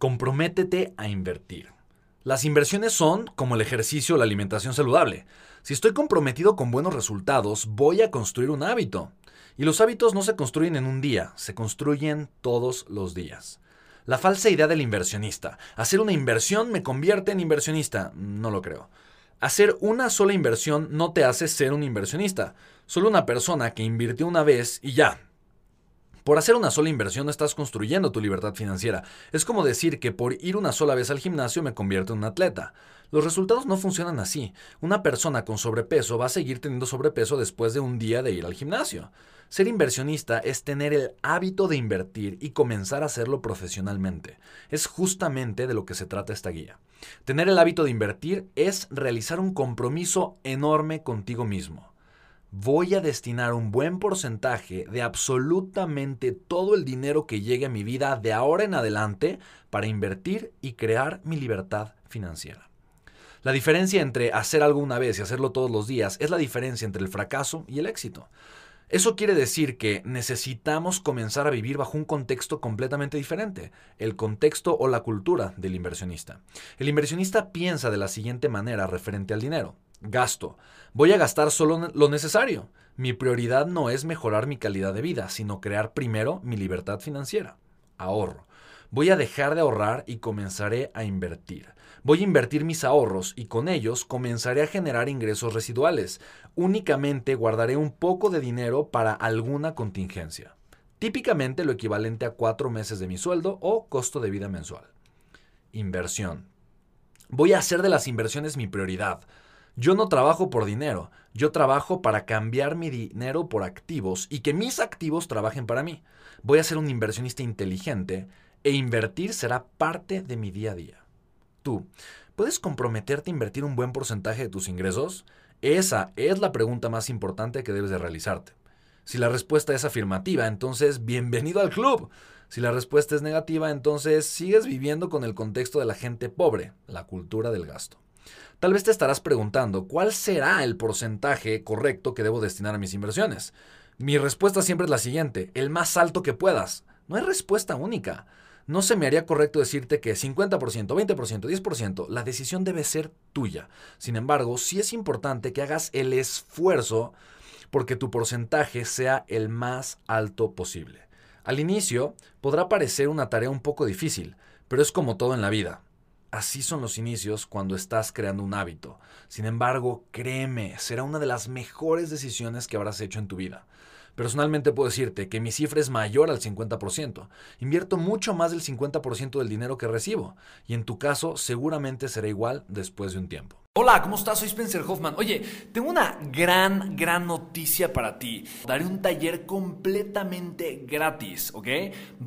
Comprométete a invertir. Las inversiones son como el ejercicio o la alimentación saludable. Si estoy comprometido con buenos resultados, voy a construir un hábito. Y los hábitos no se construyen en un día, se construyen todos los días. La falsa idea del inversionista. Hacer una inversión me convierte en inversionista. No lo creo. Hacer una sola inversión no te hace ser un inversionista. Solo una persona que invirtió una vez y ya, por hacer una sola inversión estás construyendo tu libertad financiera. Es como decir que por ir una sola vez al gimnasio me convierto en un atleta. Los resultados no funcionan así. Una persona con sobrepeso va a seguir teniendo sobrepeso después de un día de ir al gimnasio. Ser inversionista es tener el hábito de invertir y comenzar a hacerlo profesionalmente. Es justamente de lo que se trata esta guía. Tener el hábito de invertir es realizar un compromiso enorme contigo mismo voy a destinar un buen porcentaje de absolutamente todo el dinero que llegue a mi vida de ahora en adelante para invertir y crear mi libertad financiera. La diferencia entre hacer algo una vez y hacerlo todos los días es la diferencia entre el fracaso y el éxito. Eso quiere decir que necesitamos comenzar a vivir bajo un contexto completamente diferente, el contexto o la cultura del inversionista. El inversionista piensa de la siguiente manera referente al dinero. Gasto. Voy a gastar solo lo necesario. Mi prioridad no es mejorar mi calidad de vida, sino crear primero mi libertad financiera. Ahorro. Voy a dejar de ahorrar y comenzaré a invertir. Voy a invertir mis ahorros y con ellos comenzaré a generar ingresos residuales. Únicamente guardaré un poco de dinero para alguna contingencia. Típicamente lo equivalente a cuatro meses de mi sueldo o costo de vida mensual. Inversión. Voy a hacer de las inversiones mi prioridad. Yo no trabajo por dinero, yo trabajo para cambiar mi dinero por activos y que mis activos trabajen para mí. Voy a ser un inversionista inteligente e invertir será parte de mi día a día. Tú, ¿puedes comprometerte a invertir un buen porcentaje de tus ingresos? Esa es la pregunta más importante que debes de realizarte. Si la respuesta es afirmativa, entonces bienvenido al club. Si la respuesta es negativa, entonces sigues viviendo con el contexto de la gente pobre, la cultura del gasto. Tal vez te estarás preguntando, ¿cuál será el porcentaje correcto que debo destinar a mis inversiones? Mi respuesta siempre es la siguiente, el más alto que puedas. No hay respuesta única. No se me haría correcto decirte que 50%, 20%, 10%, la decisión debe ser tuya. Sin embargo, sí es importante que hagas el esfuerzo porque tu porcentaje sea el más alto posible. Al inicio podrá parecer una tarea un poco difícil, pero es como todo en la vida. Así son los inicios cuando estás creando un hábito. Sin embargo, créeme, será una de las mejores decisiones que habrás hecho en tu vida. Personalmente puedo decirte que mi cifra es mayor al 50%. Invierto mucho más del 50% del dinero que recibo. Y en tu caso seguramente será igual después de un tiempo. Hola, ¿cómo estás? Soy Spencer Hoffman. Oye, tengo una gran, gran noticia para ti. Daré un taller completamente gratis, ¿ok?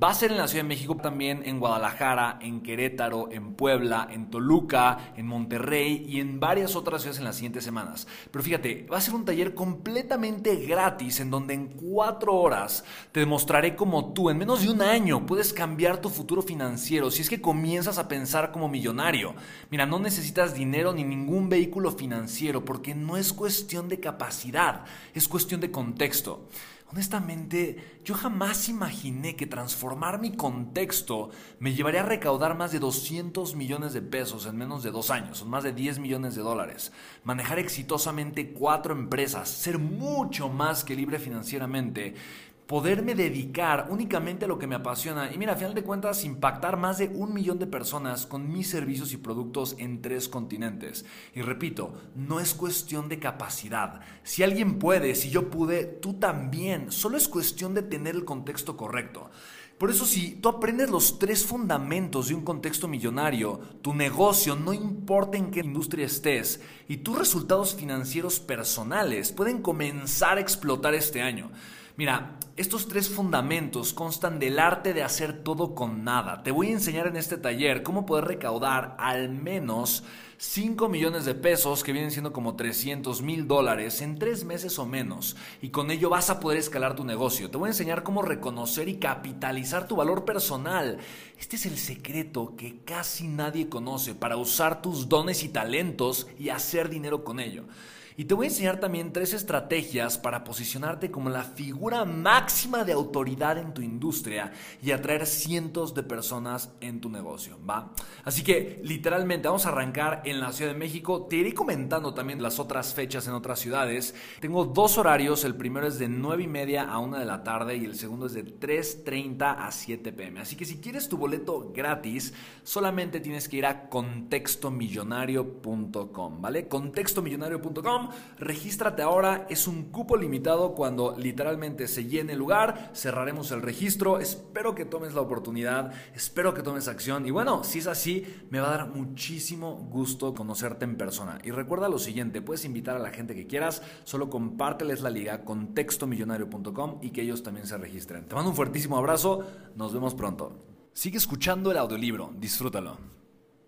Va a ser en la Ciudad de México, también en Guadalajara, en Querétaro, en Puebla, en Toluca, en Monterrey y en varias otras ciudades en las siguientes semanas. Pero fíjate, va a ser un taller completamente gratis en donde en cuatro horas te demostraré cómo tú en menos de un año puedes cambiar tu futuro financiero si es que comienzas a pensar como millonario. Mira, no necesitas dinero ni ningún un vehículo financiero, porque no es cuestión de capacidad, es cuestión de contexto. Honestamente, yo jamás imaginé que transformar mi contexto me llevaría a recaudar más de 200 millones de pesos en menos de dos años, son más de 10 millones de dólares, manejar exitosamente cuatro empresas, ser mucho más que libre financieramente poderme dedicar únicamente a lo que me apasiona y mira, a final de cuentas, impactar más de un millón de personas con mis servicios y productos en tres continentes. Y repito, no es cuestión de capacidad. Si alguien puede, si yo pude, tú también. Solo es cuestión de tener el contexto correcto. Por eso si tú aprendes los tres fundamentos de un contexto millonario, tu negocio, no importa en qué industria estés, y tus resultados financieros personales pueden comenzar a explotar este año. Mira, estos tres fundamentos constan del arte de hacer todo con nada. Te voy a enseñar en este taller cómo poder recaudar al menos 5 millones de pesos, que vienen siendo como 300 mil dólares, en tres meses o menos. Y con ello vas a poder escalar tu negocio. Te voy a enseñar cómo reconocer y capitalizar tu valor personal. Este es el secreto que casi nadie conoce para usar tus dones y talentos y hacer dinero con ello. Y te voy a enseñar también tres estrategias para posicionarte como la figura máxima de autoridad en tu industria y atraer cientos de personas en tu negocio, ¿va? Así que literalmente vamos a arrancar en la Ciudad de México. Te iré comentando también las otras fechas en otras ciudades. Tengo dos horarios, el primero es de 9 y media a 1 de la tarde y el segundo es de 3.30 a 7 pm. Así que si quieres tu boleto gratis, solamente tienes que ir a contextomillonario.com, ¿vale? Contextomillonario.com, regístrate ahora, es un cupo limitado cuando literalmente se llene el lugar, cerraremos el registro, espero que tomes la oportunidad, espero que tomes acción y bueno, si es así, me va a dar muchísimo gusto conocerte en persona. Y recuerda lo siguiente, puedes invitar a la gente que quieras, solo compárteles la liga contextomillonario.com y que ellos también se registren. Te mando un fuertísimo abrazo, nos vemos pronto. Sigue escuchando el audiolibro, disfrútalo.